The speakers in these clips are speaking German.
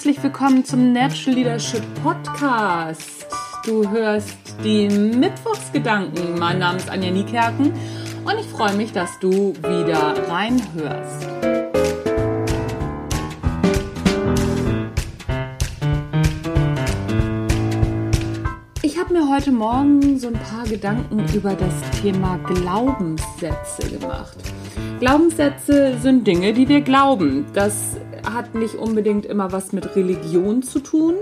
herzlich willkommen zum Natural Leadership Podcast. Du hörst die Mittwochsgedanken. Mein Name ist Anja Niekerken und ich freue mich, dass du wieder reinhörst. Mir heute Morgen so ein paar Gedanken über das Thema Glaubenssätze gemacht. Glaubenssätze sind Dinge, die wir glauben. Das hat nicht unbedingt immer was mit Religion zu tun,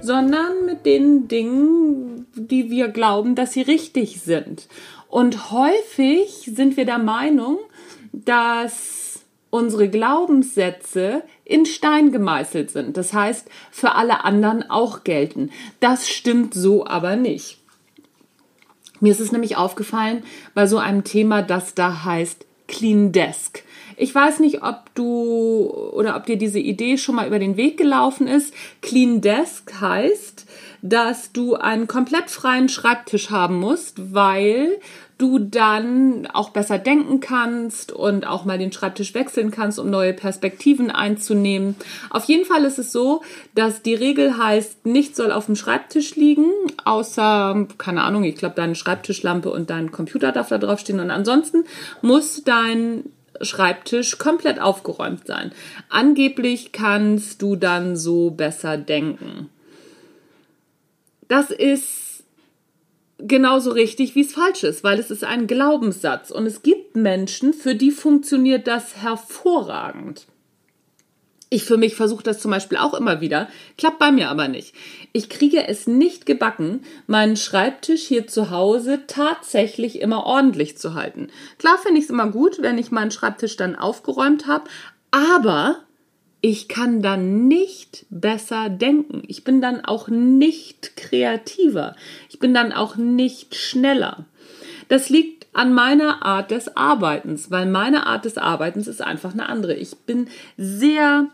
sondern mit den Dingen, die wir glauben, dass sie richtig sind. Und häufig sind wir der Meinung, dass unsere Glaubenssätze in Stein gemeißelt sind. Das heißt, für alle anderen auch gelten. Das stimmt so aber nicht. Mir ist es nämlich aufgefallen bei so einem Thema, das da heißt Clean Desk. Ich weiß nicht, ob du oder ob dir diese Idee schon mal über den Weg gelaufen ist. Clean Desk heißt, dass du einen komplett freien Schreibtisch haben musst, weil du dann auch besser denken kannst und auch mal den Schreibtisch wechseln kannst, um neue Perspektiven einzunehmen. Auf jeden Fall ist es so, dass die Regel heißt, nichts soll auf dem Schreibtisch liegen, außer, keine Ahnung, ich glaube, deine Schreibtischlampe und dein Computer darf da drauf stehen. Und ansonsten muss dein Schreibtisch komplett aufgeräumt sein. Angeblich kannst du dann so besser denken. Das ist genauso richtig, wie es falsch ist, weil es ist ein Glaubenssatz und es gibt Menschen, für die funktioniert das hervorragend. Ich für mich versuche das zum Beispiel auch immer wieder, klappt bei mir aber nicht. Ich kriege es nicht gebacken, meinen Schreibtisch hier zu Hause tatsächlich immer ordentlich zu halten. Klar finde ich es immer gut, wenn ich meinen Schreibtisch dann aufgeräumt habe, aber ich kann dann nicht besser denken. Ich bin dann auch nicht kreativer. Ich bin dann auch nicht schneller. Das liegt an meiner Art des Arbeitens, weil meine Art des Arbeitens ist einfach eine andere. Ich bin sehr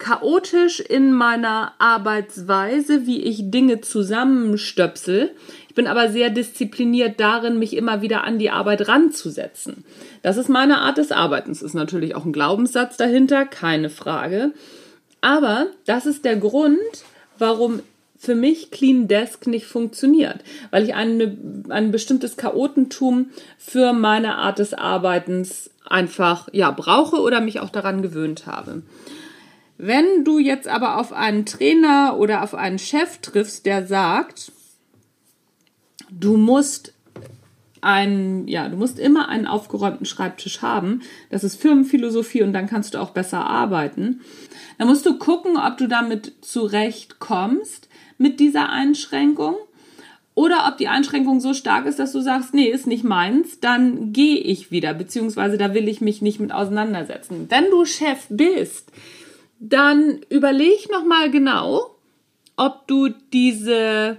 chaotisch in meiner Arbeitsweise, wie ich Dinge zusammenstöpsel. Ich bin aber sehr diszipliniert darin, mich immer wieder an die Arbeit ranzusetzen. Das ist meine Art des Arbeitens. Ist natürlich auch ein Glaubenssatz dahinter, keine Frage. Aber das ist der Grund, warum für mich Clean Desk nicht funktioniert, weil ich eine, ein bestimmtes Chaotentum für meine Art des Arbeitens einfach ja brauche oder mich auch daran gewöhnt habe. Wenn du jetzt aber auf einen Trainer oder auf einen Chef triffst, der sagt, du musst ein, ja, du musst immer einen aufgeräumten Schreibtisch haben. Das ist Firmenphilosophie und dann kannst du auch besser arbeiten. Dann musst du gucken, ob du damit zurechtkommst mit dieser Einschränkung oder ob die Einschränkung so stark ist, dass du sagst, nee, ist nicht meins, dann gehe ich wieder, beziehungsweise da will ich mich nicht mit auseinandersetzen. Wenn du Chef bist, dann überleg noch mal genau, ob du diese,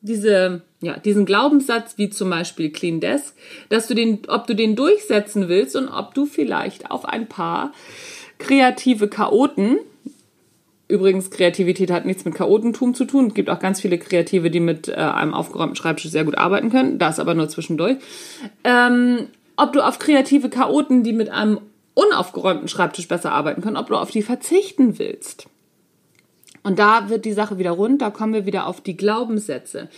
diese, ja, diesen Glaubenssatz wie zum Beispiel Clean Desk, dass du den, ob du den durchsetzen willst und ob du vielleicht auf ein paar kreative Chaoten Übrigens, Kreativität hat nichts mit Chaotentum zu tun. Es gibt auch ganz viele Kreative, die mit äh, einem aufgeräumten Schreibtisch sehr gut arbeiten können. Das aber nur zwischendurch. Ähm, ob du auf kreative Chaoten, die mit einem unaufgeräumten Schreibtisch besser arbeiten können, ob du auf die verzichten willst. Und da wird die Sache wieder rund, da kommen wir wieder auf die Glaubenssätze.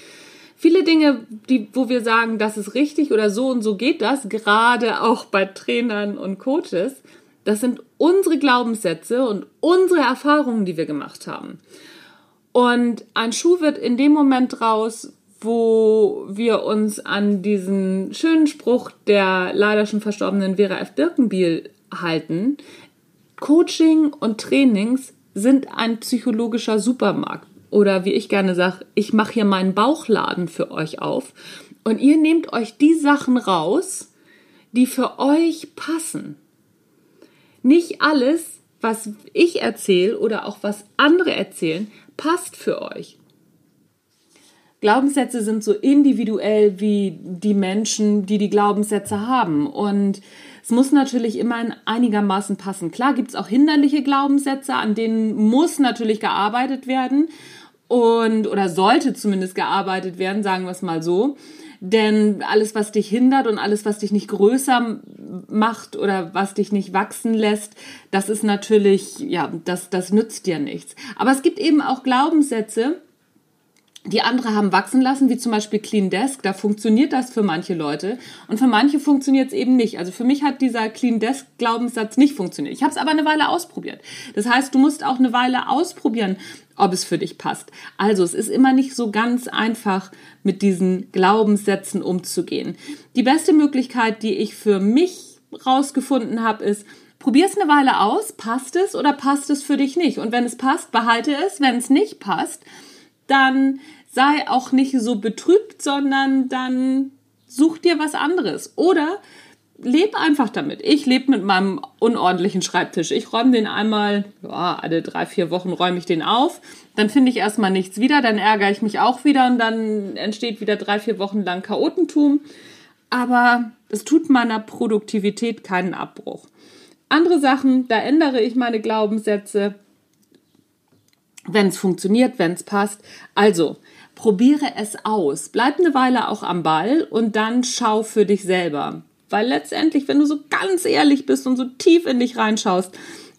Viele Dinge, die, wo wir sagen, das ist richtig oder so und so geht das, gerade auch bei Trainern und Coaches, das sind unsere Glaubenssätze und unsere Erfahrungen, die wir gemacht haben. Und ein Schuh wird in dem Moment raus, wo wir uns an diesen schönen Spruch der leider schon verstorbenen Vera F. Birkenbiel halten. Coaching und Trainings sind ein psychologischer Supermarkt. Oder wie ich gerne sage, ich mache hier meinen Bauchladen für euch auf. Und ihr nehmt euch die Sachen raus, die für euch passen. Nicht alles, was ich erzähle oder auch was andere erzählen, passt für euch. Glaubenssätze sind so individuell wie die Menschen, die die Glaubenssätze haben. Und es muss natürlich immer in einigermaßen passen. Klar gibt es auch hinderliche Glaubenssätze, an denen muss natürlich gearbeitet werden und oder sollte zumindest gearbeitet werden, sagen wir es mal so. Denn alles, was dich hindert und alles, was dich nicht größer macht oder was dich nicht wachsen lässt, das ist natürlich, ja, das, das nützt dir nichts. Aber es gibt eben auch Glaubenssätze, die andere haben wachsen lassen, wie zum Beispiel Clean Desk. Da funktioniert das für manche Leute und für manche funktioniert es eben nicht. Also für mich hat dieser Clean Desk Glaubenssatz nicht funktioniert. Ich habe es aber eine Weile ausprobiert. Das heißt, du musst auch eine Weile ausprobieren, ob es für dich passt. Also es ist immer nicht so ganz einfach, mit diesen Glaubenssätzen umzugehen. Die beste Möglichkeit, die ich für mich rausgefunden habe, ist, Probier es eine Weile aus, passt es oder passt es für dich nicht? Und wenn es passt, behalte es. Wenn es nicht passt, dann sei auch nicht so betrübt, sondern dann such dir was anderes. Oder leb einfach damit. Ich lebe mit meinem unordentlichen Schreibtisch. Ich räume den einmal, ja, alle drei, vier Wochen räume ich den auf. Dann finde ich erstmal nichts wieder, dann ärgere ich mich auch wieder und dann entsteht wieder drei, vier Wochen lang Chaotentum. Aber es tut meiner Produktivität keinen Abbruch. Andere Sachen, da ändere ich meine Glaubenssätze wenn es funktioniert, wenn es passt. Also, probiere es aus. Bleib eine Weile auch am Ball und dann schau für dich selber. Weil letztendlich, wenn du so ganz ehrlich bist und so tief in dich reinschaust,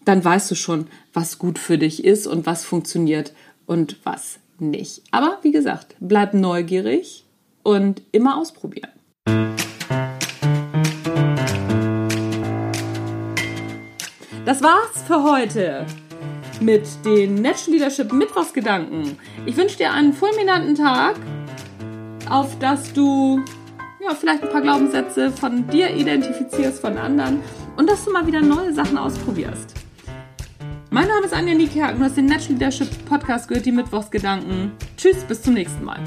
dann weißt du schon, was gut für dich ist und was funktioniert und was nicht. Aber wie gesagt, bleib neugierig und immer ausprobieren. Das war's für heute mit den Natural Leadership Mittwochsgedanken. Ich wünsche dir einen fulminanten Tag, auf dass du ja, vielleicht ein paar Glaubenssätze von dir identifizierst, von anderen und dass du mal wieder neue Sachen ausprobierst. Mein Name ist Anja Niekerken, du hast den Natural Leadership Podcast gehört, die Mittwochsgedanken. Tschüss, bis zum nächsten Mal.